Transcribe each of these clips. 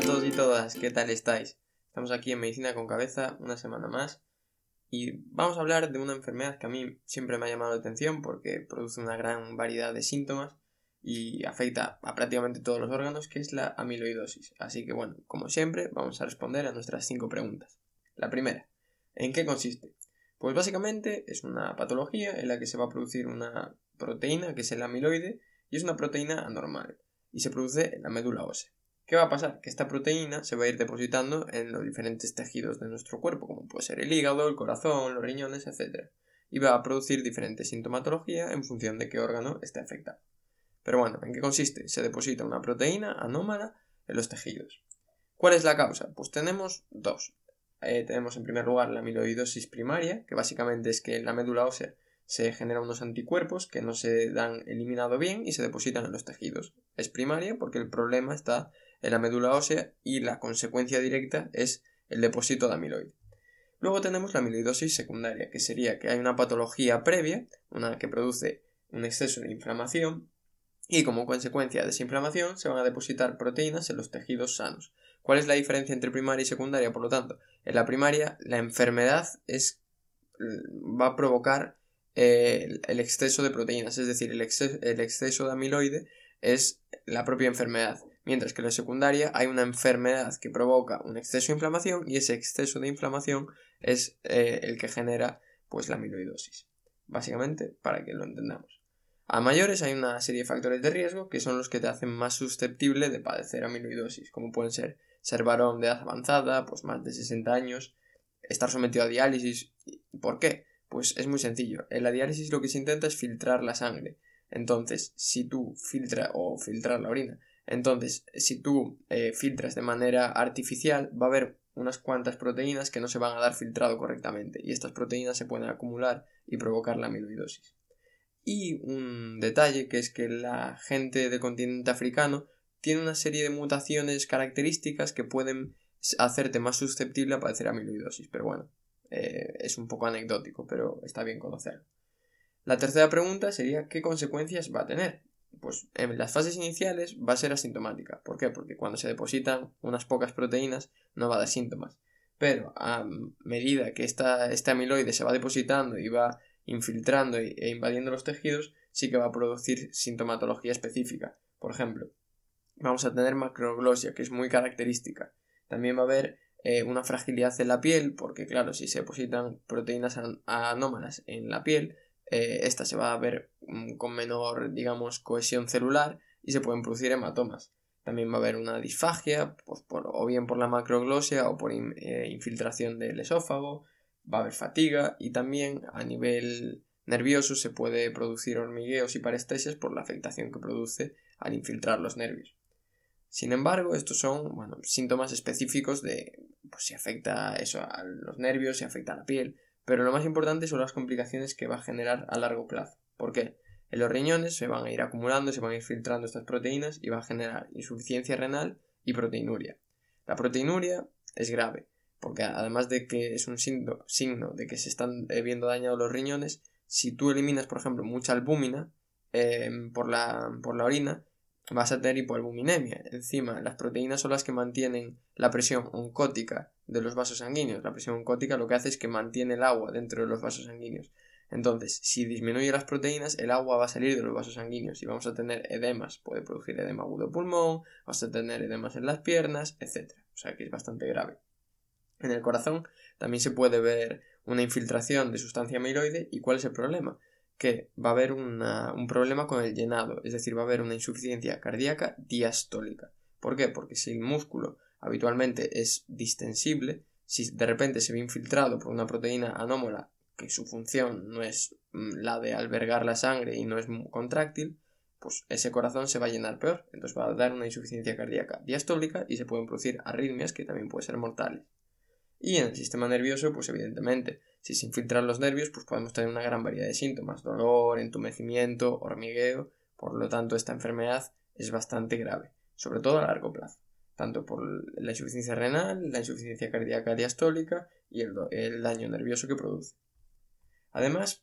a todos y todas, ¿qué tal estáis? Estamos aquí en Medicina con Cabeza una semana más y vamos a hablar de una enfermedad que a mí siempre me ha llamado la atención porque produce una gran variedad de síntomas y afecta a prácticamente todos los órganos, que es la amiloidosis. Así que bueno, como siempre, vamos a responder a nuestras cinco preguntas. La primera, ¿en qué consiste? Pues básicamente es una patología en la que se va a producir una proteína, que es el amiloide, y es una proteína anormal, y se produce en la médula ósea. ¿Qué va a pasar? Que esta proteína se va a ir depositando en los diferentes tejidos de nuestro cuerpo, como puede ser el hígado, el corazón, los riñones, etc. Y va a producir diferentes sintomatología en función de qué órgano esté afectado. Pero bueno, ¿en qué consiste? Se deposita una proteína anómala en los tejidos. ¿Cuál es la causa? Pues tenemos dos. Eh, tenemos en primer lugar la amiloidosis primaria, que básicamente es que en la médula ósea se generan unos anticuerpos que no se dan eliminado bien y se depositan en los tejidos. Es primaria porque el problema está en la médula ósea y la consecuencia directa es el depósito de amiloide. Luego tenemos la amiloidosis secundaria, que sería que hay una patología previa, una que produce un exceso de inflamación y como consecuencia de esa inflamación se van a depositar proteínas en los tejidos sanos. ¿Cuál es la diferencia entre primaria y secundaria? Por lo tanto, en la primaria la enfermedad es, va a provocar eh, el, exceso de proteínas, es decir, el exceso de amiloide es la propia enfermedad, mientras que en la secundaria hay una enfermedad que provoca un exceso de inflamación y ese exceso de inflamación es eh, el que genera pues la amiloidosis. Básicamente, para que lo entendamos. A mayores hay una serie de factores de riesgo que son los que te hacen más susceptible de padecer amiloidosis, como pueden ser ser varón de edad avanzada, pues más de 60 años, estar sometido a diálisis. ¿Por qué? Pues es muy sencillo. En la diálisis lo que se intenta es filtrar la sangre. Entonces, si tú filtras o filtrar la orina, entonces, si tú eh, filtras de manera artificial, va a haber unas cuantas proteínas que no se van a dar filtrado correctamente y estas proteínas se pueden acumular y provocar la amiloidosis. Y un detalle que es que la gente del continente africano tiene una serie de mutaciones características que pueden hacerte más susceptible a padecer amiloidosis. Pero bueno, eh, es un poco anecdótico, pero está bien conocerlo. La tercera pregunta sería ¿qué consecuencias va a tener? Pues en las fases iniciales va a ser asintomática. ¿Por qué? Porque cuando se depositan unas pocas proteínas no va a dar síntomas. Pero a medida que esta, este amiloide se va depositando y va infiltrando e invadiendo los tejidos, sí que va a producir sintomatología específica. Por ejemplo, vamos a tener macroglosia, que es muy característica. También va a haber eh, una fragilidad en la piel, porque claro, si se depositan proteínas anómalas en la piel, eh, esta se va a ver mm, con menor, digamos, cohesión celular y se pueden producir hematomas. También va a haber una disfagia, pues por, o bien por la macroglosia o por eh, infiltración del esófago, va a haber fatiga y también a nivel nervioso se puede producir hormigueos y parestesias por la afectación que produce al infiltrar los nervios. Sin embargo, estos son bueno, síntomas específicos de pues, si afecta eso a los nervios, si afecta a la piel, pero lo más importante son las complicaciones que va a generar a largo plazo. ¿Por qué? En los riñones se van a ir acumulando, se van a ir filtrando estas proteínas y va a generar insuficiencia renal y proteinuria. La proteinuria es grave, porque además de que es un signo, de que se están eh, viendo dañados los riñones, si tú eliminas, por ejemplo, mucha albúmina em, por, la, por la orina, vas a tener hipoalbuminemia. Encima, las proteínas son las que mantienen la presión oncótica de los vasos sanguíneos. La presión oncótica lo que hace es que mantiene el agua dentro de los vasos sanguíneos. Entonces, si disminuye las proteínas, el agua va a salir de los vasos sanguíneos y vamos a tener edemas. Puede producir edema agudo pulmón, vamos a tener edemas en las piernas, etc. O sea que es bastante grave. En el corazón también se puede ver una infiltración de sustancia amiloide y ¿cuál es el problema? Que va a haber un problema con el llenado, es decir, va a haber una insuficiencia cardíaca diastólica. ¿Por qué? Porque si el músculo habitualmente es distensible, si de repente se ve infiltrado por una proteína anómala que su función no es mm, la de albergar la sangre y no es contráctil, pues ese corazón se va a llenar peor, entonces va a dar una insuficiencia cardíaca diastólica y se pueden producir arritmias que también pueden ser mortales. Y en el sistema nervioso, pues evidentemente, si se infiltran los nervios, pues podemos tener una gran variedad de síntomas, dolor, entumecimiento, hormigueo, por lo tanto esta enfermedad es bastante grave, sobre todo a largo plazo, tanto por la insuficiencia renal, la insuficiencia cardíaca diastólica y el, daño nervioso que produce. Además,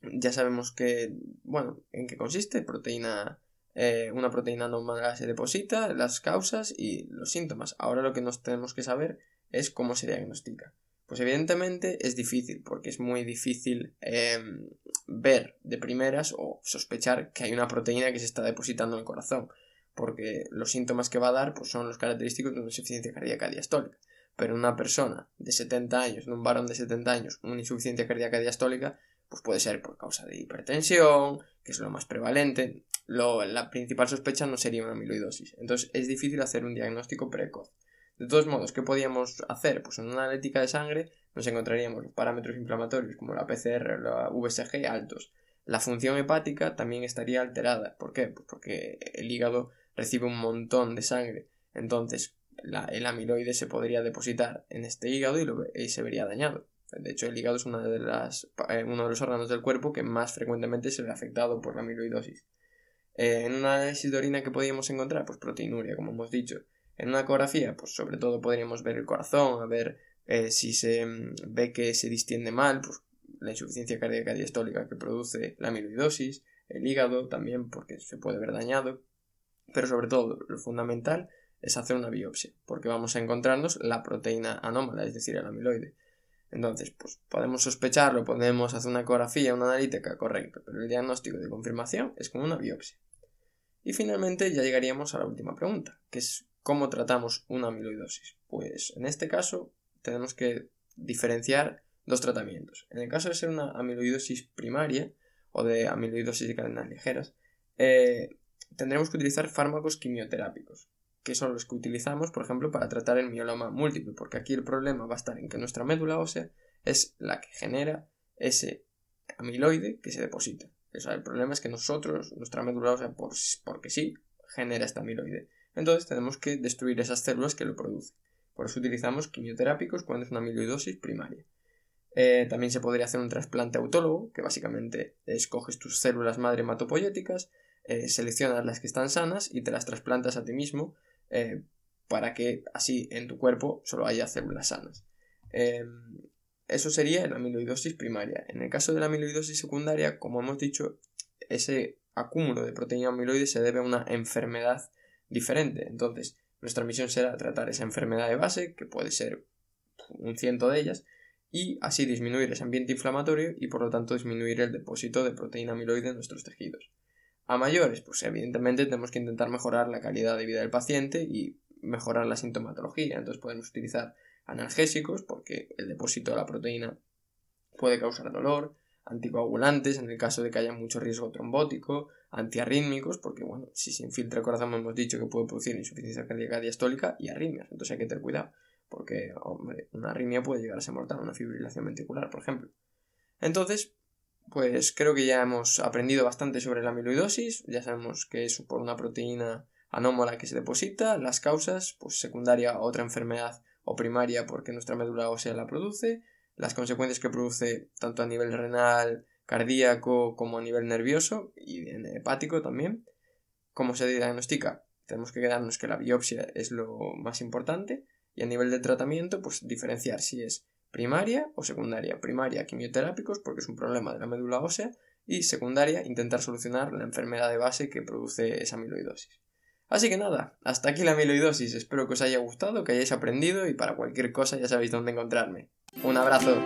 ya sabemos que, bueno, en qué consiste, proteína eh, una proteína anómala se deposita, las causas y los síntomas. Ahora lo que nos tenemos que saber es cómo se diagnostica. Pues evidentemente es difícil, porque es muy difícil em, ver de primeras o sospechar que hay una proteína que se está depositando en el corazón, porque los síntomas que va a dar pues, son los característicos de una insuficiencia cardíaca diastólica. Pero una persona de 70 años, un varón de 70 años, una insuficiencia cardíaca diastólica, pues puede ser por causa de hipertensión, que es lo más prevalente. la principal sospecha no sería una amiloidosis. Entonces es difícil hacer un diagnóstico precoz. De todos modos, ¿qué podíamos hacer? Pues en una analítica de sangre nos encontraríamos los parámetros inflamatorios como la PCR o la VSG altos. La función hepática también estaría alterada. ¿Por qué? Pues porque el hígado recibe un montón de sangre. Entonces, el amiloide se podría depositar en este hígado y, se vería dañado. De hecho, el hígado es de las, eh, uno de los órganos del cuerpo que más frecuentemente se ve afectado por la amiloidosis. Eh, en una análisis de orina que podíamos encontrar, pues proteinuria, como hemos dicho. En una ecografía, pues sobre todo podríamos ver el corazón, a ver eh, si se mm, ve que se distiende mal, pues la insuficiencia cardíaca diastólica que produce la amiloidosis, el hígado también porque se puede ver dañado, pero sobre todo lo fundamental es hacer una biopsia, porque vamos a encontrarnos la proteína anómala, es decir, el amiloide. Entonces, pues podemos sospecharlo, podemos hacer una ecografía, una analítica, correcto, pero el diagnóstico de confirmación es con una biopsia. Y finalmente ya llegaríamos a la última pregunta, que es ¿Cómo tratamos una amiloidosis? Pues en este caso tenemos que diferenciar dos tratamientos. En el caso de ser una amiloidosis primaria o de amiloidosis de cadenas ligeras, eh, tendremos que utilizar fármacos quimioterápicos, que son los que utilizamos, por ejemplo, para tratar el mieloma múltiple, porque aquí el problema va a estar en que nuestra médula ósea es la que genera ese amiloide que se deposita. el problema es que nosotros, nuestra médula ósea, porque sí, genera este amiloide entonces tenemos que destruir esas células que lo producen. Por eso utilizamos quimioterápicos cuando es una amiloidosis primaria. Eh, también se podría hacer un trasplante autólogo, que básicamente escoges tus células madre hematopoyéticas, eh, seleccionas las que están sanas y te las trasplantas a ti mismo eh, para que así en tu cuerpo solo haya células sanas. eso sería la amiloidosis primaria. En el caso de la amiloidosis secundaria, como hemos dicho, ese acúmulo de proteína amiloide se debe a una enfermedad diferente. Entonces, nuestra misión será tratar esa enfermedad de base, que puede ser un ciento de ellas, y así disminuir ese ambiente inflamatorio y por lo tanto disminuir el depósito de proteína amiloide en nuestros tejidos. A mayores, pues evidentemente tenemos que intentar mejorar la calidad de vida del paciente y mejorar la sintomatología. Entonces podemos utilizar analgésicos porque el depósito de la proteína puede causar dolor, anticoagulantes en el caso de que haya mucho riesgo trombótico, antiarrítmicos, porque bueno, si se infiltra el corazón hemos dicho que puede producir insuficiencia cardíaca diastólica y arritmias, entonces hay que tener cuidado, porque hombre, una arritmia puede llegar a ser mortal, una fibrilación ventricular, por ejemplo. Entonces, pues creo que ya hemos aprendido bastante sobre la amiloidosis, ya sabemos que es por una proteína anómala que se deposita, las causas, pues secundaria otra enfermedad o primaria porque nuestra médula ósea la produce, las consecuencias que produce tanto a nivel renal, cardíaco como a nivel nervioso y hepático también. ¿Cómo se diagnostica? Tenemos que quedarnos que la biopsia es lo más importante y a nivel de tratamiento pues diferenciar si es primaria o secundaria. Primaria quimioterápicos porque es un problema de la médula ósea y secundaria intentar solucionar la enfermedad de base que produce esa amiloidosis. Así que nada, hasta aquí la amiloidosis, espero que os haya gustado, que hayáis aprendido y para cualquier cosa ya sabéis dónde encontrarme. Un abrazo.